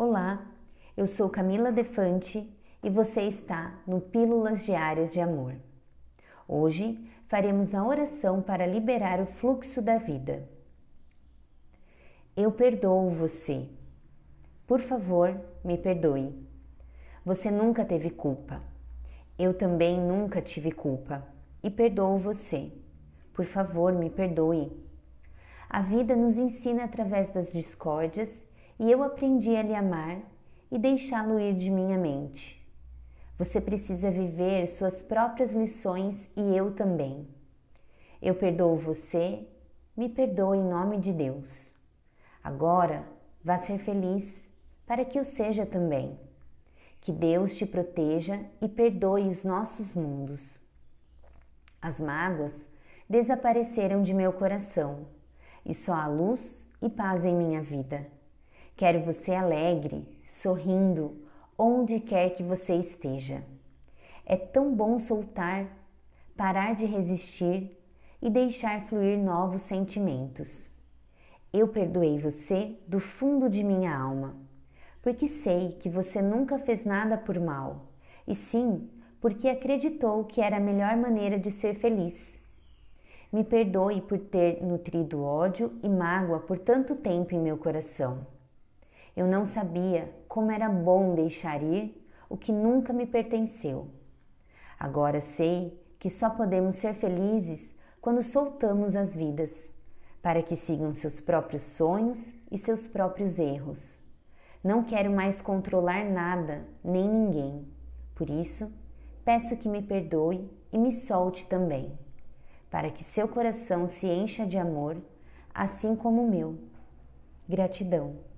Olá, eu sou Camila Defante e você está no Pílulas Diárias de Amor. Hoje faremos a oração para liberar o fluxo da vida. Eu perdoo você. Por favor, me perdoe. Você nunca teve culpa. Eu também nunca tive culpa e perdoo você. Por favor, me perdoe. A vida nos ensina através das discórdias e eu aprendi a lhe amar e deixá-lo ir de minha mente. Você precisa viver suas próprias lições e eu também. Eu perdoo você, me perdoe em nome de Deus. Agora vá ser feliz para que eu seja também. Que Deus te proteja e perdoe os nossos mundos. As mágoas desapareceram de meu coração e só há luz e paz em minha vida. Quero você alegre, sorrindo, onde quer que você esteja. É tão bom soltar, parar de resistir e deixar fluir novos sentimentos. Eu perdoei você do fundo de minha alma, porque sei que você nunca fez nada por mal, e sim porque acreditou que era a melhor maneira de ser feliz. Me perdoe por ter nutrido ódio e mágoa por tanto tempo em meu coração. Eu não sabia como era bom deixar ir o que nunca me pertenceu. Agora sei que só podemos ser felizes quando soltamos as vidas, para que sigam seus próprios sonhos e seus próprios erros. Não quero mais controlar nada nem ninguém. Por isso, peço que me perdoe e me solte também para que seu coração se encha de amor, assim como o meu. Gratidão.